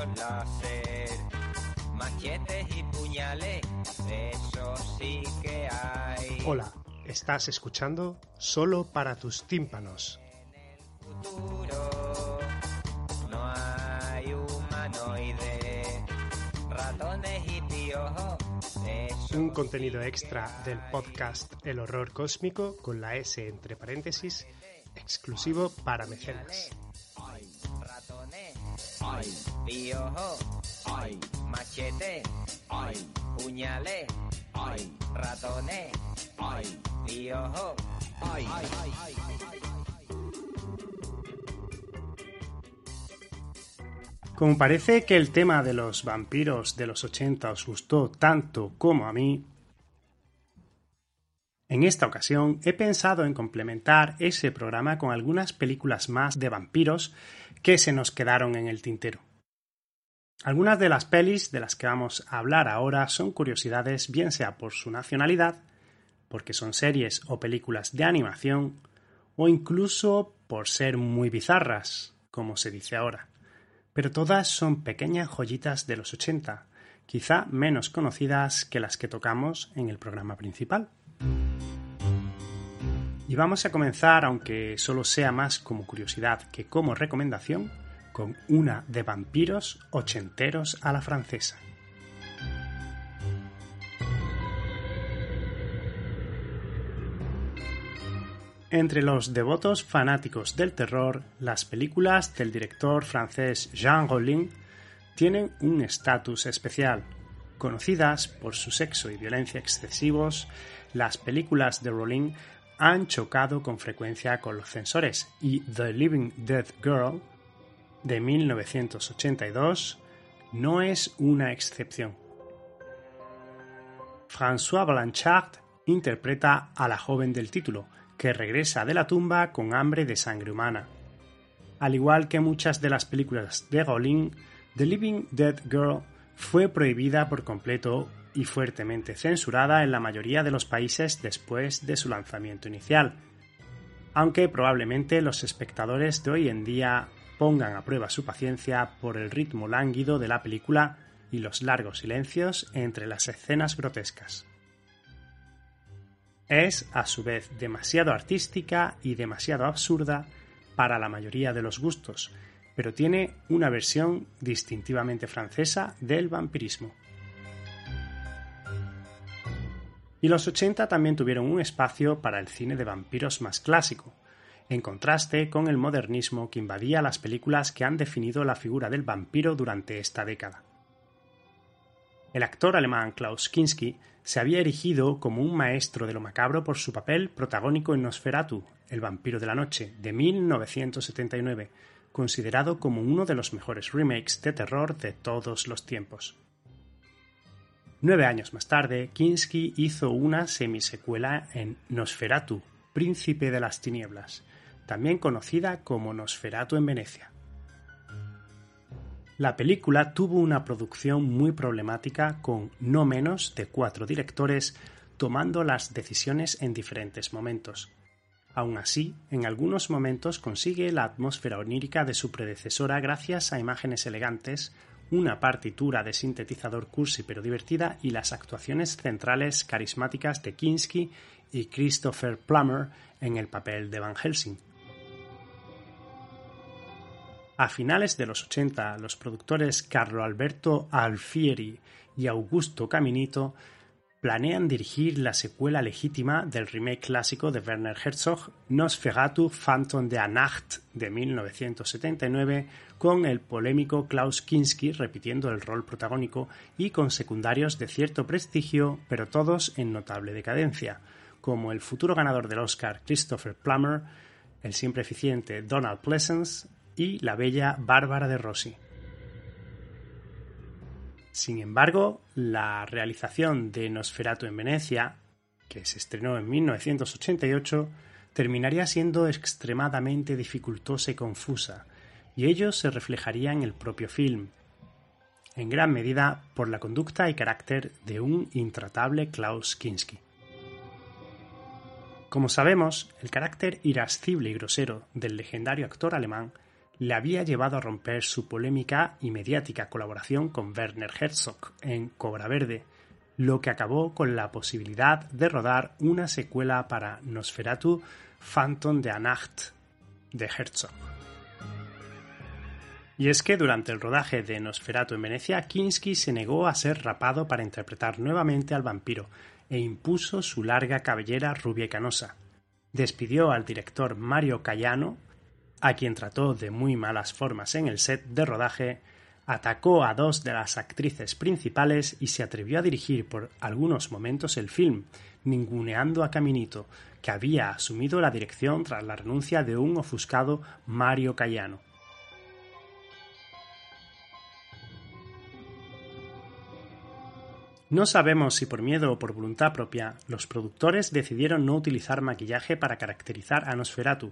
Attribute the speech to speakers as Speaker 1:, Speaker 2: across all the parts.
Speaker 1: Rayos láser, machetes y puñales, eso sí que hay.
Speaker 2: Hola, estás escuchando Solo para tus tímpanos.
Speaker 1: futuro no hay humanoides, ratones y piojos, eso
Speaker 2: Un contenido extra del podcast El horror cósmico con la S entre paréntesis, exclusivo para mecenas.
Speaker 1: Machete, puñales, ratones,
Speaker 2: Como parece que el tema de los vampiros de los 80 os gustó tanto como a mí, en esta ocasión he pensado en complementar ese programa con algunas películas más de vampiros que se nos quedaron en el tintero. Algunas de las pelis de las que vamos a hablar ahora son curiosidades bien sea por su nacionalidad, porque son series o películas de animación, o incluso por ser muy bizarras, como se dice ahora. Pero todas son pequeñas joyitas de los 80, quizá menos conocidas que las que tocamos en el programa principal. Y vamos a comenzar, aunque solo sea más como curiosidad que como recomendación, con una de vampiros ochenteros a la francesa. Entre los devotos fanáticos del terror, las películas del director francés Jean Rollin tienen un estatus especial. Conocidas por su sexo y violencia excesivos, las películas de Rollin han chocado con frecuencia con los censores y The Living Dead Girl de 1982 no es una excepción. François Blanchard interpreta a la joven del título, que regresa de la tumba con hambre de sangre humana. Al igual que muchas de las películas de Rowling, The Living Dead Girl fue prohibida por completo y fuertemente censurada en la mayoría de los países después de su lanzamiento inicial, aunque probablemente los espectadores de hoy en día pongan a prueba su paciencia por el ritmo lánguido de la película y los largos silencios entre las escenas grotescas. Es, a su vez, demasiado artística y demasiado absurda para la mayoría de los gustos, pero tiene una versión distintivamente francesa del vampirismo. Y los 80 también tuvieron un espacio para el cine de vampiros más clásico, en contraste con el modernismo que invadía las películas que han definido la figura del vampiro durante esta década. El actor alemán Klaus Kinski se había erigido como un maestro de lo macabro por su papel protagónico en Nosferatu, El vampiro de la noche, de 1979, considerado como uno de los mejores remakes de terror de todos los tiempos. Nueve años más tarde, Kinski hizo una semisecuela en Nosferatu, Príncipe de las Tinieblas, también conocida como Nosferatu en Venecia. La película tuvo una producción muy problemática con no menos de cuatro directores tomando las decisiones en diferentes momentos. Aun así, en algunos momentos consigue la atmósfera onírica de su predecesora gracias a imágenes elegantes, una partitura de sintetizador cursi pero divertida y las actuaciones centrales carismáticas de Kinski y Christopher Plummer en el papel de Van Helsing. A finales de los 80, los productores Carlo Alberto Alfieri y Augusto Caminito planean dirigir la secuela legítima del remake clásico de Werner Herzog, Nosferatu Phantom der Nacht de 1979, con el polémico Klaus Kinski repitiendo el rol protagónico y con secundarios de cierto prestigio, pero todos en notable decadencia, como el futuro ganador del Oscar Christopher Plummer, el siempre eficiente Donald Pleasence y la bella Bárbara de Rossi. Sin embargo, la realización de Nosferatu en Venecia, que se estrenó en 1988, terminaría siendo extremadamente dificultosa y confusa, y ello se reflejaría en el propio film, en gran medida por la conducta y carácter de un intratable Klaus Kinski. Como sabemos, el carácter irascible y grosero del legendario actor alemán le había llevado a romper su polémica y mediática colaboración con Werner Herzog en Cobra Verde, lo que acabó con la posibilidad de rodar una secuela para Nosferatu Phantom de Anacht de Herzog. Y es que durante el rodaje de Nosferatu en Venecia, Kinski se negó a ser rapado para interpretar nuevamente al vampiro e impuso su larga cabellera rubia y canosa. Despidió al director Mario Cayano, a quien trató de muy malas formas en el set de rodaje, atacó a dos de las actrices principales y se atrevió a dirigir por algunos momentos el film, ninguneando a Caminito, que había asumido la dirección tras la renuncia de un ofuscado Mario Cayano. No sabemos si por miedo o por voluntad propia, los productores decidieron no utilizar maquillaje para caracterizar a Nosferatu,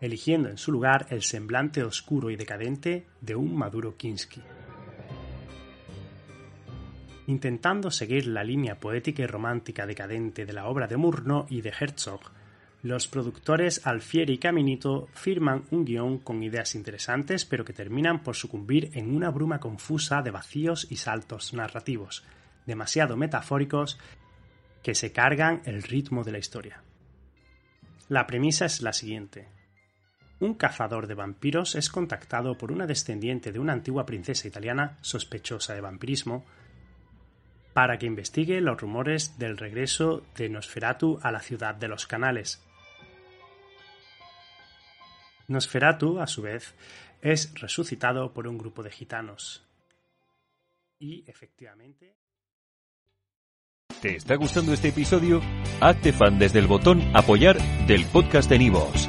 Speaker 2: eligiendo en su lugar el semblante oscuro y decadente de un Maduro Kinski. Intentando seguir la línea poética y romántica decadente de la obra de Murnau y de Herzog, los productores Alfieri y Caminito firman un guion con ideas interesantes pero que terminan por sucumbir en una bruma confusa de vacíos y saltos narrativos, demasiado metafóricos que se cargan el ritmo de la historia. La premisa es la siguiente. Un cazador de vampiros es contactado por una descendiente de una antigua princesa italiana sospechosa de vampirismo para que investigue los rumores del regreso de Nosferatu a la ciudad de los canales. Nosferatu, a su vez, es resucitado por un grupo de gitanos. Y efectivamente.
Speaker 3: ¿Te está gustando este episodio? Hazte fan desde el botón Apoyar del podcast de Nivos.